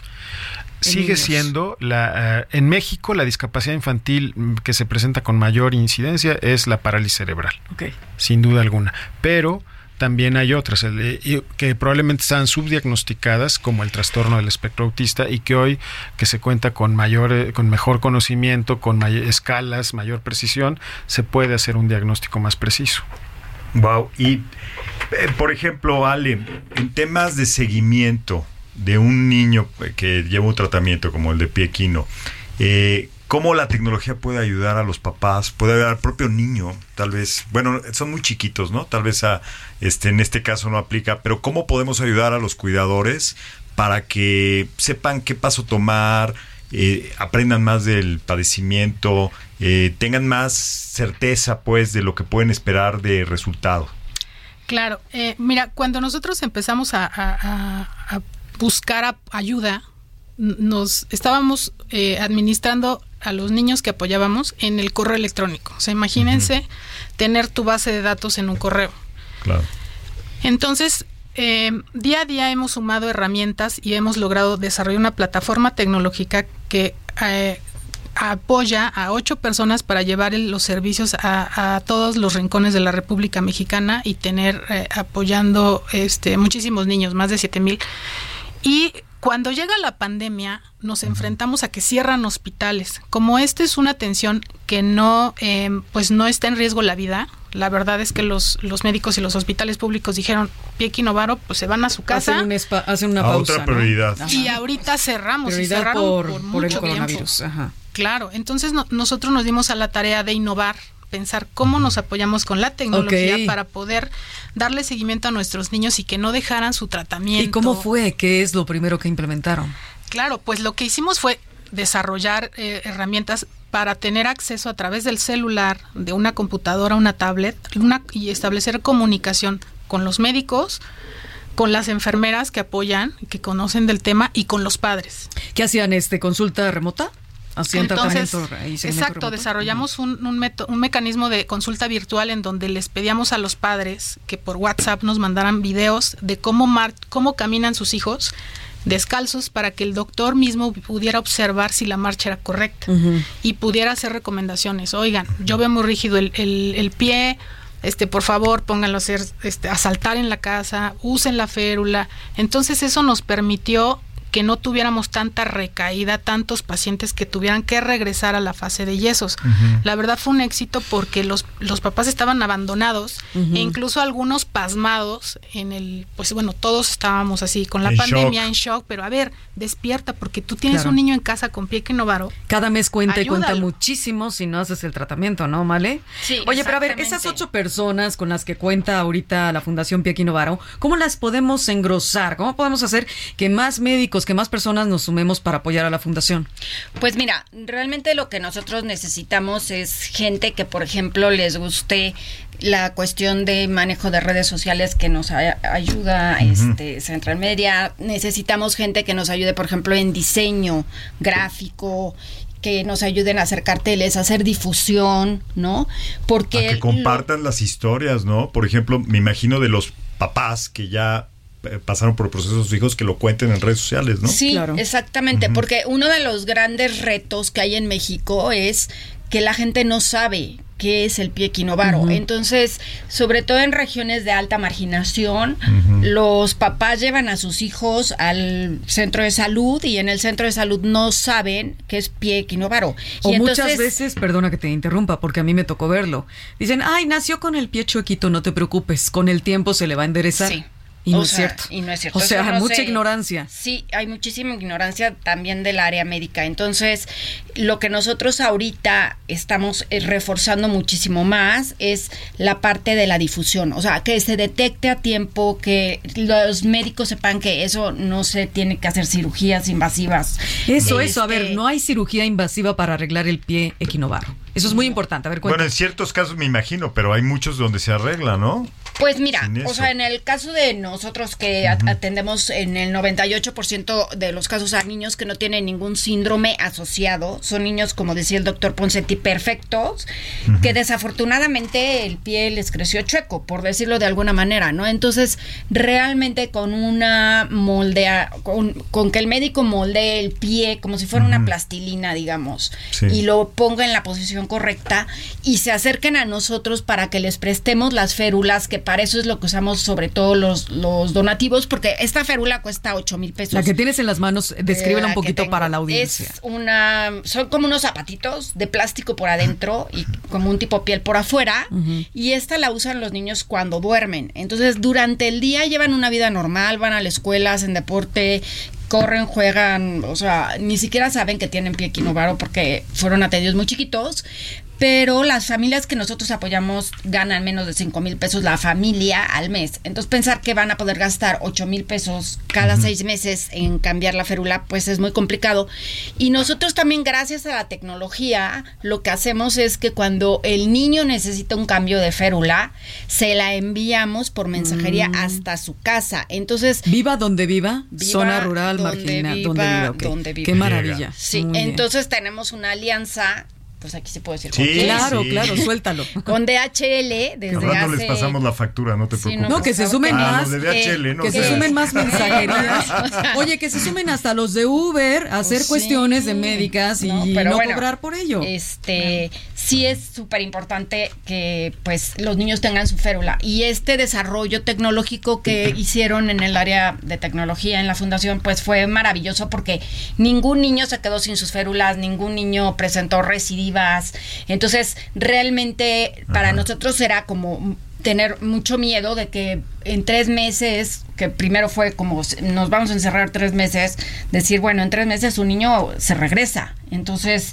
Sigue niños? siendo la eh, en México la discapacidad infantil que se presenta con mayor incidencia es la parálisis cerebral. Ok. sin duda alguna. Pero también hay otras el, eh, que probablemente están subdiagnosticadas como el trastorno del espectro autista y que hoy que se cuenta con mayor eh, con mejor conocimiento, con may- escalas, mayor precisión, se puede hacer un diagnóstico más preciso. Wow. Y, eh, por ejemplo, Ale, en temas de seguimiento de un niño que lleva un tratamiento como el de pie quino, eh, ¿cómo la tecnología puede ayudar a los papás? Puede ayudar al propio niño, tal vez. Bueno, son muy chiquitos, ¿no? Tal vez a, este, en este caso no aplica, pero ¿cómo podemos ayudar a los cuidadores para que sepan qué paso tomar? eh, aprendan más del padecimiento, eh, tengan más certeza pues de lo que pueden esperar de resultado. Claro, eh, mira, cuando nosotros empezamos a buscar ayuda, nos estábamos eh, administrando a los niños que apoyábamos en el correo electrónico. O sea, imagínense tener tu base de datos en un correo. Claro. Entonces, eh, día a día hemos sumado herramientas y hemos logrado desarrollar una plataforma tecnológica que eh, apoya a ocho personas para llevar el- los servicios a, a todos los rincones de la República Mexicana y tener eh, apoyando este muchísimos niños, más de siete mil. Y cuando llega la pandemia, nos enfrentamos a que cierran hospitales. Como esta es una atención que no, eh, pues no está en riesgo la vida, la verdad es que los, los médicos y los hospitales públicos dijeron, Piequi Novaro, pues se van a su casa. Hacen, un espa- hacen una A pausa. otra prioridad. Y ahorita cerramos. y Prioridad cerraron por, por, por el mucho coronavirus. tiempo. Ajá. Claro, entonces no- nosotros nos dimos a la tarea de innovar, pensar cómo nos apoyamos con la tecnología para poder darle seguimiento a nuestros niños y que no dejaran su tratamiento. ¿Y cómo fue? ¿Qué es lo primero que implementaron? Claro, pues lo que hicimos fue desarrollar eh, herramientas para tener acceso a través del celular, de una computadora, una tablet, una, y establecer comunicación con los médicos, con las enfermeras que apoyan, que conocen del tema, y con los padres. ¿Qué hacían? este ¿Consulta remota? ¿Hacían Entonces, exacto, desarrollamos un, un, meto- un mecanismo de consulta virtual en donde les pedíamos a los padres que por WhatsApp nos mandaran videos de cómo, mar- cómo caminan sus hijos descalzos para que el doctor mismo pudiera observar si la marcha era correcta y pudiera hacer recomendaciones. Oigan, yo veo muy rígido el, el- el pie, este, por favor, pónganlo a hacer, este, a saltar en la casa, usen la férula. Entonces eso nos permitió que no tuviéramos tanta recaída, tantos pacientes que tuvieran que regresar a la fase de yesos. La verdad fue un éxito porque los, los papás estaban abandonados e incluso algunos pasmados en el, pues bueno, todos estábamos así con la En pandemia shock. en shock, pero a ver, despierta porque tú tienes Claro. un niño en casa con pie que novaro. Cada mes cuenta y cuenta muchísimo si no haces el tratamiento, ¿no, Male? Sí, Oye, pero a ver, esas ocho personas con las que cuenta ahorita la Fundación Piequi Novaro, ¿cómo las podemos engrosar? ¿Cómo podemos hacer que más médicos, que más personas nos sumemos para apoyar a la Fundación? Pues mira, realmente lo que nosotros necesitamos es gente que, por ejemplo, les guste la cuestión de manejo de redes sociales que nos a- ayuda este Central Media. Necesitamos gente que nos ayude, por ejemplo, en diseño gráfico que nos ayuden a hacer carteles, a hacer difusión, ¿no? Porque A que lo- compartan las historias, ¿no? Por ejemplo, me imagino de los papás que ya pasaron por procesos sus hijos que lo cuenten en redes sociales, ¿no? Sí, Claro. exactamente, porque uno de los grandes retos que hay en México es que la gente no sabe qué es el pie quinovaro. Entonces, sobre todo en regiones de alta marginación, los papás llevan a sus hijos al centro de salud y en el centro de salud no saben qué es pie quinovaro. O y muchas entonces- veces, perdona que te interrumpa, porque a mí me tocó verlo. Dicen, ay, nació con el pie chuequito, no te preocupes, con el tiempo se le va a enderezar. Sí. Y no O es sea, cierto. Y no es cierto. O sea, no mucha ignorancia. Sí, hay muchísima ignorancia también del área médica. Entonces, lo que nosotros ahorita estamos eh, reforzando muchísimo más es la parte de la difusión. O sea, que se detecte a tiempo, que los médicos sepan que eso no se tiene que hacer cirugías invasivas. Eso, eso. A Este, ver, no hay cirugía invasiva para arreglar el pie equinovaro. Eso es muy importante. A ver, Bueno, en ciertos casos me imagino, pero hay muchos donde se arregla, ¿no? Pues mira, o sea, en el caso de nosotros que at- atendemos en el 98% de los casos a niños que no tienen ningún síndrome asociado, son niños, como decía el doctor Poncetti, perfectos, que desafortunadamente el pie les creció chueco, por decirlo de alguna manera, ¿no? Entonces, realmente con una moldea, con, con que el médico moldee el pie como si fuera una plastilina, digamos, Sí. y lo ponga en la posición correcta y se acerquen a nosotros para que les prestemos las férulas, que para eso es lo que usamos sobre todo los, los donativos, porque esta férula cuesta 8 mil pesos. La que tienes en las manos, descríbela La un poquito para la audiencia. Es una, son como unos zapatitos de plástico por adentro y como un tipo piel por afuera. Y esta la usan los niños cuando duermen. Entonces, durante el día llevan una vida normal, van a la escuela, hacen deporte, corren, juegan, o sea, ni siquiera saben que tienen pie equinovaro porque fueron atendidos muy chiquitos. Pero las familias que nosotros apoyamos ganan menos de 5 mil pesos la familia al mes. Entonces pensar que van a poder gastar 8 mil pesos cada seis meses en cambiar la férula, pues es muy complicado. Y nosotros también, gracias a la tecnología, lo que hacemos es que cuando el niño necesita un cambio de férula, se la enviamos por mensajería hasta su casa. Entonces... Viva donde viva, Viva zona rural, donde marginal, viva, donde viva. donde viva. Qué maravilla. Sí, Muy bien. entonces tenemos una alianza, pues aquí se puede decir. Sí. Claro, sí. claro, suéltalo. Con DHL desde rato hace... les pasamos la factura, no te Sí, preocupes. No, que se sumen Ah, más. los de DHL, no que se sumen más mensajerías. O sea, Oye, que se sumen hasta los de Uber a hacer Pues cuestiones sí. de médicas y No, no, pero bueno, cobrar por ello. Este, sí es súper importante que pues los niños tengan su férula y este desarrollo tecnológico que hicieron en el área de tecnología en la fundación pues fue maravilloso porque ningún niño se quedó sin sus férulas, ningún niño presentó Entonces, realmente para nosotros era como tener mucho miedo de que en tres meses, que primero fue como nos vamos a encerrar tres meses, decir, bueno, en tres meses un niño se regresa. Entonces,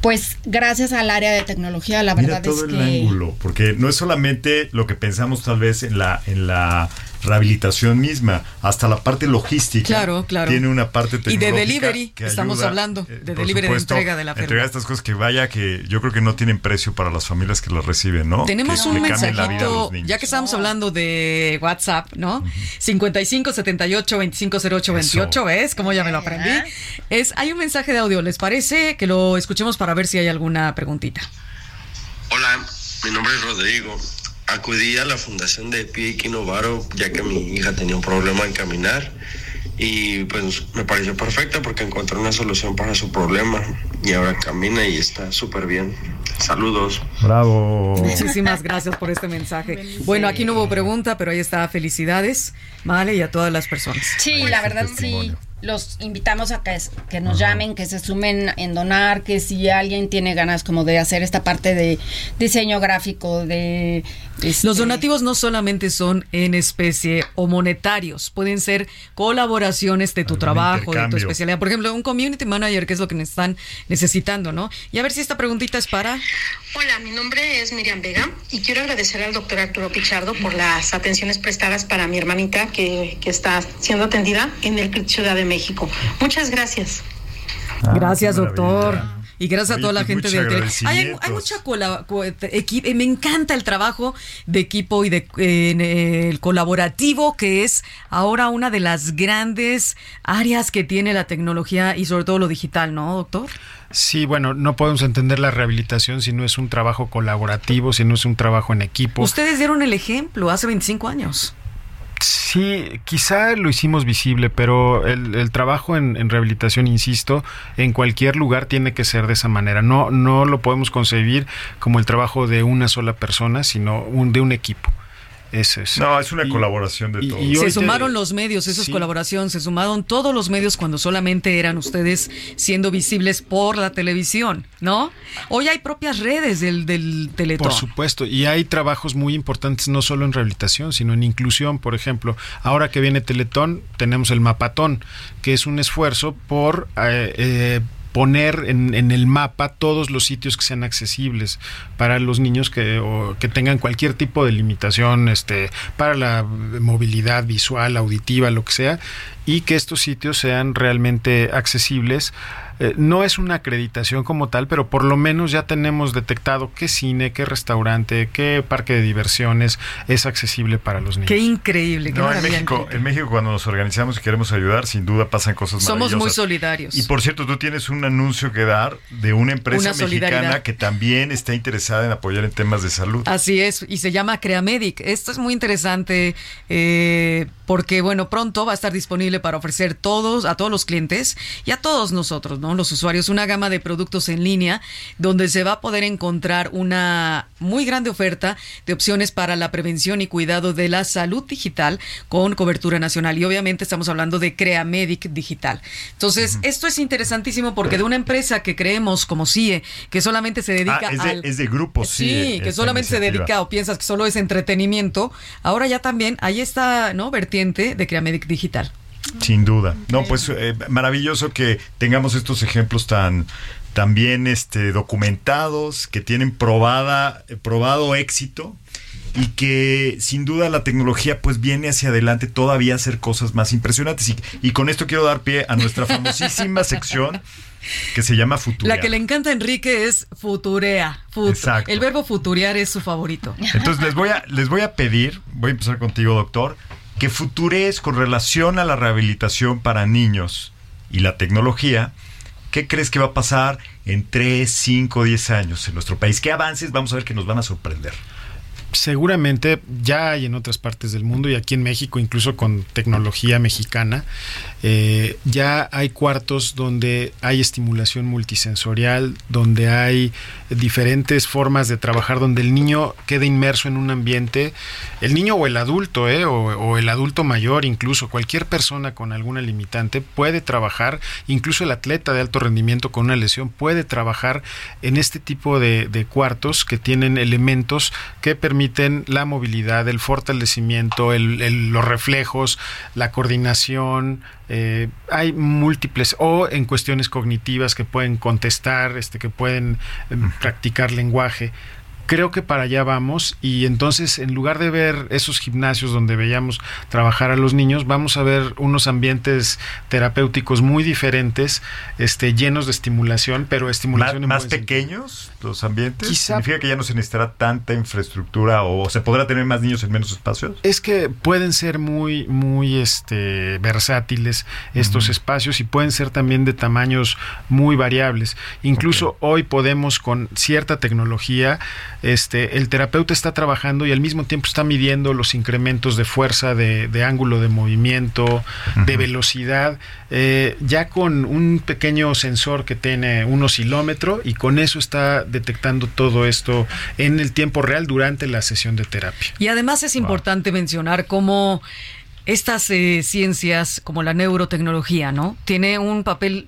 pues gracias al área de tecnología, la Mira verdad todo es el que... ángulo, porque no es solamente lo que pensamos tal vez en la en la rehabilitación misma, hasta la parte logística. Claro, claro. Tiene una parte Y de tecnológica delivery, que estamos ayuda, hablando, eh, de por delivery de supuesto, entrega de la Entregar férula. estas cosas que vaya que yo creo que no tienen precio para las familias que las reciben, ¿no? Tenemos Que un mensajito, ya que estamos hablando de WhatsApp, ¿no? 55 78 25 08 28, ¿ves? Como ya me lo aprendí. Es, hay un mensaje de audio, ¿les parece que lo escuchemos para ver si hay alguna preguntita? Hola, mi nombre es Rodrigo. Acudí a la fundación de Pie Novaro ya que mi hija tenía un problema en caminar y pues me pareció perfecta porque encontré una solución para su problema y ahora camina y está súper bien. Saludos. Bravo. Muchísimas gracias por este mensaje. Bueno, aquí no hubo pregunta, pero ahí está. Felicidades, Vale, y a todas las personas. Sí, la verdad sí. Los invitamos a que, que nos llamen, que se sumen en donar, que si alguien tiene ganas como de hacer esta parte de diseño gráfico, de... este, Los donativos no solamente son en especie o monetarios, pueden ser colaboraciones de tu trabajo, de tu especialidad. Por ejemplo, un community manager, que es lo que están necesitando, ¿no? Y a ver si esta preguntita es para... Hola, mi nombre es Miriam Vega y quiero agradecer al doctor Arturo Pichardo por las atenciones prestadas para mi hermanita que, que está siendo atendida en el Ciudad de México. Muchas gracias. Gracias, qué doctor. maravilla. Y gracias Oye, a toda la gente tele. Hay, hay mucha cola- co- equi- eh, me encanta el trabajo de equipo y de eh, en el colaborativo que es ahora una de las grandes áreas que tiene la tecnología y sobre todo lo digital, ¿no, doctor? Sí, bueno, no podemos entender la rehabilitación si no es un trabajo colaborativo, si no es un trabajo en equipo. Ustedes dieron el ejemplo hace 25 años. Sí, quizá lo hicimos visible, pero el, el trabajo en, en rehabilitación, insisto, en cualquier lugar tiene que ser de esa manera. No, no lo podemos concebir como el trabajo de una sola persona, sino un, de un equipo. Ese es. No, es una Y- colaboración de y- todos. y se te- sumaron los medios, eso es Sí. colaboración, se sumaron todos los medios cuando solamente eran ustedes siendo visibles por la televisión, ¿no? Hoy hay propias redes del, del Teletón. Por supuesto, y hay trabajos muy importantes no solo en rehabilitación, sino en inclusión, por ejemplo. Ahora que viene Teletón, tenemos el Mapatón, que es un esfuerzo por eh, eh, poner en, en el mapa todos los sitios que sean accesibles para los niños que, o que tengan cualquier tipo de limitación este, para la movilidad visual, auditiva, lo que sea, y que estos sitios sean realmente accesibles. Eh, no es una acreditación como tal, pero por lo menos ya tenemos detectado qué cine, qué restaurante, qué parque de diversiones es accesible para los niños. Qué increíble, qué No, en. México, en México cuando nos organizamos y queremos ayudar, sin duda pasan cosas Somos maravillosas. muy solidarios. Y por cierto, tú tienes un anuncio que dar de una empresa Una mexicana que también está interesada en apoyar en temas de salud. Así es, y se llama Creamedic. Esto es muy interesante eh, porque, bueno, pronto va a estar disponible para ofrecer todos, a todos los clientes y a todos nosotros, ¿no? Los usuarios, una gama de productos en línea donde se va a poder encontrar una muy grande oferta de opciones para la prevención y cuidado de la salud digital con cobertura nacional. Y obviamente estamos hablando de Creamedic Digital. Entonces, esto es interesantísimo porque de una empresa que creemos como CIE, que solamente se dedica Ah, es de- al... es de grupo CIE, Sí, que esta solamente se dedica o piensas que solo es entretenimiento. Ahora ya también hay esta ¿no? vertiente de Creamedic Digital. Sin duda. No, pues eh, maravilloso que tengamos estos ejemplos tan también este, documentados, que tienen probada, probado éxito y que sin duda la tecnología pues viene hacia adelante todavía a hacer cosas más impresionantes. Y, y con esto quiero dar pie a nuestra famosísima sección que se llama Futurea. La que le encanta a Enrique es futurea. Fut- Exacto. El verbo futurear es su favorito. Entonces les voy a, les voy a pedir, voy a empezar contigo, doctor, que futurees con relación a la rehabilitación para niños y la tecnología. ¿Qué crees que va a pasar en 3, 5, 10 años en nuestro país? ¿Qué avances vamos a ver que nos van a sorprender? Seguramente ya hay en otras partes del mundo y aquí en México, incluso con tecnología mexicana, eh, ya hay cuartos donde hay estimulación multisensorial, donde hay diferentes formas de trabajar, donde el niño queda inmerso en un ambiente, el niño o el adulto, eh, o, el adulto mayor, incluso cualquier persona con alguna limitante puede trabajar, incluso el atleta de alto rendimiento con una lesión puede trabajar en este tipo de, de cuartos que tienen elementos que permiten la movilidad, el fortalecimiento, el- el- los reflejos, la coordinación. eh, hay múltiples, o en cuestiones cognitivas que pueden contestar, este, que pueden eh, practicar lenguaje. Creo que para allá vamos y entonces en lugar de ver esos gimnasios donde veíamos trabajar a los niños, vamos a ver unos ambientes terapéuticos muy diferentes, este, llenos de estimulación, pero ¿Más, estimulación en más sentido. pequeños los ambientes? Quizá- ¿Significa que ya no se necesitará tanta infraestructura o se podrá tener más niños en menos espacios? Es que pueden ser muy, muy este, versátiles estos espacios y pueden ser también de tamaños muy variables. Incluso hoy podemos con cierta tecnología, este, el terapeuta está trabajando y al mismo tiempo está midiendo los incrementos de fuerza, de, de ángulo de movimiento, de velocidad, eh, ya con un pequeño sensor que tiene un oscilómetro y con eso está detectando todo esto en el tiempo real durante la sesión de terapia. Y además es importante mencionar cómo estas eh, ciencias, como la neurotecnología, ¿no? Tiene un papel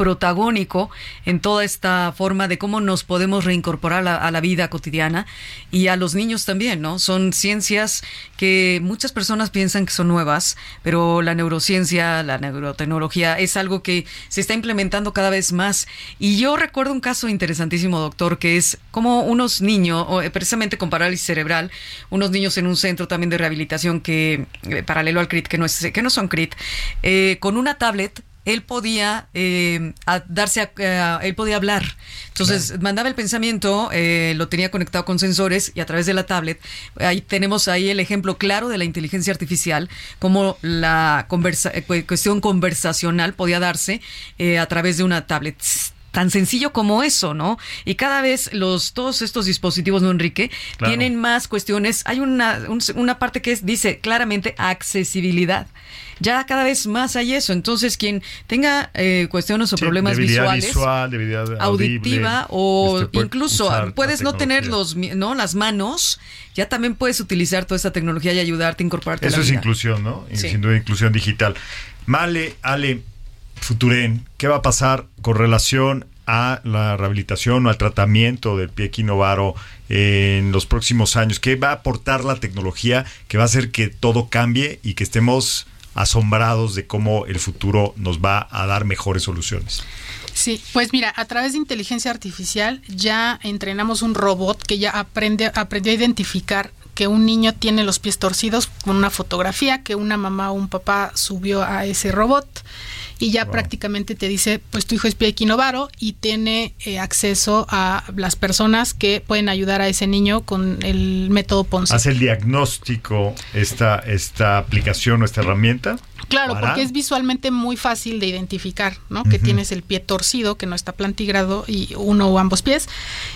protagónico en toda esta forma de cómo nos podemos reincorporar a la, vida cotidiana y a los niños también, ¿no? Son ciencias que muchas personas piensan que son nuevas, pero la neurociencia, la neurotecnología es algo que se está implementando cada vez más. Y yo recuerdo un caso interesantísimo, doctor, que es como unos niños, eh, precisamente con parálisis cerebral, unos niños en un centro también de rehabilitación que, eh, paralelo al CRIT, que no, es, que no son CRIT, eh, con una tablet él podía eh, a- darse a, a- él podía hablar. Entonces mandaba el pensamiento eh, lo tenía conectado con sensores y a través de la tablet ahí tenemos ahí el ejemplo claro de la inteligencia artificial como la conversa- eh, cu- cuestión conversacional podía darse eh, a través de una tablet tan sencillo como eso, ¿no? Y cada vez los todos estos dispositivos, ¿no, Enrique? Claro. Tienen más cuestiones. Hay una, un- una parte que es, dice claramente accesibilidad. Ya cada vez más hay eso. Entonces, quien tenga eh, cuestiones o Sí, problemas visuales, visual, debilidad auditiva audible, o este, incluso puedes no tener los no las manos, ya también puedes utilizar toda esta tecnología y ayudarte a incorporarte a Eso la es vida. inclusión, ¿no? Sí. Sin duda inclusión digital. Male, Ale, Futuren, ¿qué va a pasar con relación a la rehabilitación o al tratamiento del pie equinovaro en los próximos años? ¿Qué va a aportar la tecnología que va a hacer que todo cambie y que estemos asombrados de cómo el futuro nos va a dar mejores soluciones? Sí, pues mira, a través de inteligencia artificial ya entrenamos un robot que ya aprende, aprendió a identificar que un niño tiene los pies torcidos con una fotografía que una mamá o un papá subió a ese robot y ya prácticamente te dice, pues tu hijo es pie equinovaro y tiene eh, acceso a las personas que pueden ayudar a ese niño con el método Ponce. ¿Hace el diagnóstico esta, esta aplicación o esta herramienta? Claro, para- porque es visualmente muy fácil de identificar, ¿no? Que tienes el pie torcido, que no está plantigrado, y uno o ambos pies.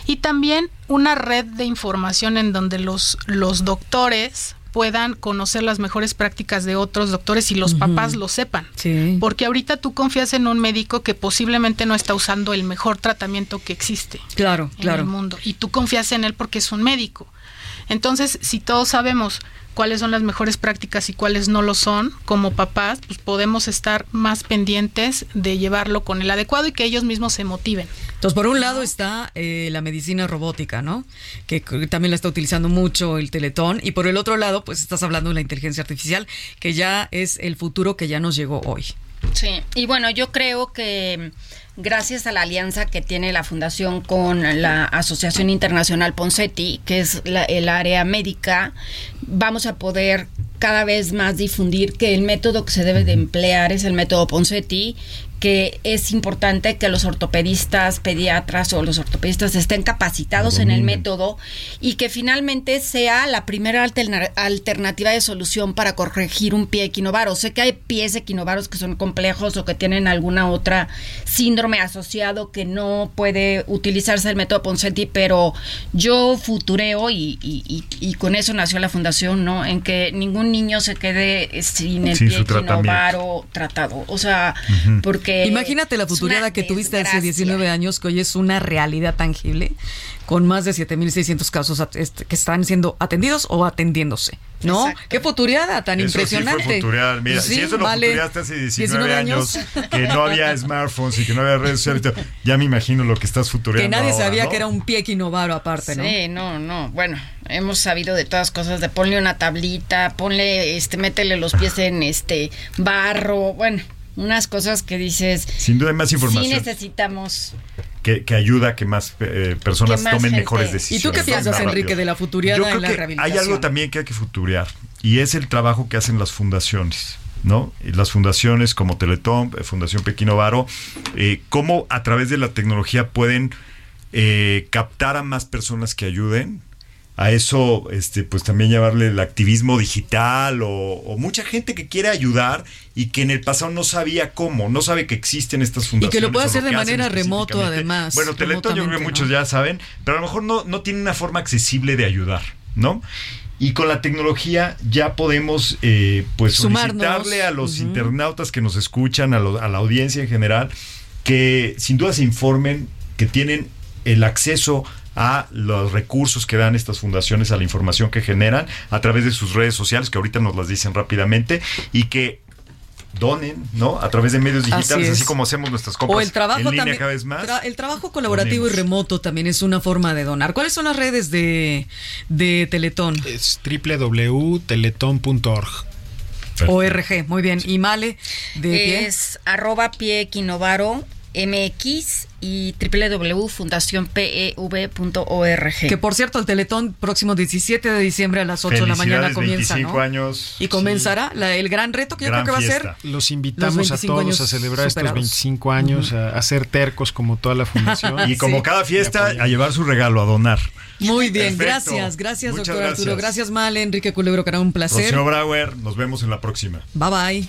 Y también una red de información en donde los, los doctores puedan conocer las mejores prácticas de otros doctores y los papás lo sepan. Sí. Porque ahorita tú confías en un médico que posiblemente no está usando el mejor tratamiento que existe Claro, en claro. el mundo y tú confías en él porque es un médico. Entonces, si todos sabemos cuáles son las mejores prácticas y cuáles no lo son, como papás, pues podemos estar más pendientes de llevarlo con el adecuado y que ellos mismos se motiven. Entonces, por un lado está eh, la medicina robótica, ¿no? Que c- también la está utilizando mucho el Teletón. Y por el otro lado, pues estás hablando de la inteligencia artificial, que ya es el futuro que ya nos llegó hoy. Sí, y bueno, yo creo que gracias a la alianza que tiene la Fundación con la Asociación Internacional Poncetti, que es la- el área médica, vamos a poder cada vez más difundir que el método que se debe de emplear es el método Poncetti, que es importante que los ortopedistas, pediatras o los ortopedistas estén capacitados en el método y que finalmente sea la primera alterna- alternativa de solución para corregir un pie equinovaro. Sé que hay pies equinovaros que son complejos o que tienen alguna otra síndrome asociado que no puede utilizarse el método Ponseti, pero yo futureo y, y- y- y con eso nació la fundación, ¿no? En que ningún niño se quede sin el Sin pie equinovaro tratado. O sea, porque... Imagínate la futurada que tuviste hace desgracia. 19 años, que hoy es una realidad tangible, con más de 7.600 casos este, que están siendo atendidos o atendiéndose. ¿no? Qué futuriada tan Eso sí impresionante. fue. Mira, Sí, si eso lo vale. futuriaste hace 19, años, que no había smartphones y que no había redes sociales, y todo, ya me imagino lo que estás Que futureando nadie ahora, sabía ¿no? que era un pie equinovaro aparte, ¿no? Sí, no, no. Bueno, hemos sabido de todas cosas, de ponle una tablita, ponle, este, métele los pies en este barro, bueno, unas cosas que dices. Sin duda hay más Sí información necesitamos. que, que ayuda a que más eh, personas Que más tomen gente- mejores ¿Y decisiones. tú qué piensas, Enrique, de la futuriada Yo creo en la que rehabilitación? Hay algo también que hay que futurear y es el trabajo que hacen las fundaciones. ¿no? Y las fundaciones como Teletón, eh, Fundación Pequino Varo, eh, cómo a través de la tecnología pueden eh, captar a más personas que ayuden. A eso, este, pues también llevarle el activismo digital o, o mucha gente que quiere ayudar y que en el pasado no sabía cómo, no sabe que existen estas Y fundaciones. que lo puede hacer de manera remoto, además. Bueno, Teletón yo creo que muchos ¿no? ya saben, pero a lo mejor no, no tiene una forma accesible de ayudar, ¿no? Y con la tecnología ya podemos eh, pues Sumarnos. solicitarle a los internautas que nos escuchan, a, lo- a la audiencia en general, que sin duda se informen, que tienen el acceso a los recursos que dan estas fundaciones, a la información que generan a través de sus redes sociales, que ahorita nos las dicen rápidamente, y que donen, ¿no? A través de medios digitales, así, como hacemos nuestras compras O el trabajo en línea también. cada vez más. tra- el trabajo colaborativo y remoto también es una forma de donar. ¿Cuáles son las redes de, de Teletón? Es www.teletón.org. ORG, muy bien. ¿Y Male de pie? Es arroba pie MX y www.fundacionpev.org. Que por cierto, el Teletón próximo 17 de diciembre a las 8 de la mañana comienza, 25 ¿no? años. Y comenzará la- el gran reto que yo creo que va a ser. Los invitamos Los a 25 todos a celebrar estos superados. 25 años, a, a ser tercos como toda la fundación. Y como cada fiesta, a llevar su regalo, a donar. Muy bien, Perfecto. gracias, gracias, Muchas doctor Arturo. gracias. Gracias, Male, Enrique Culebro, que era un placer. Rocío Brauer, nos vemos en la próxima. Bye bye.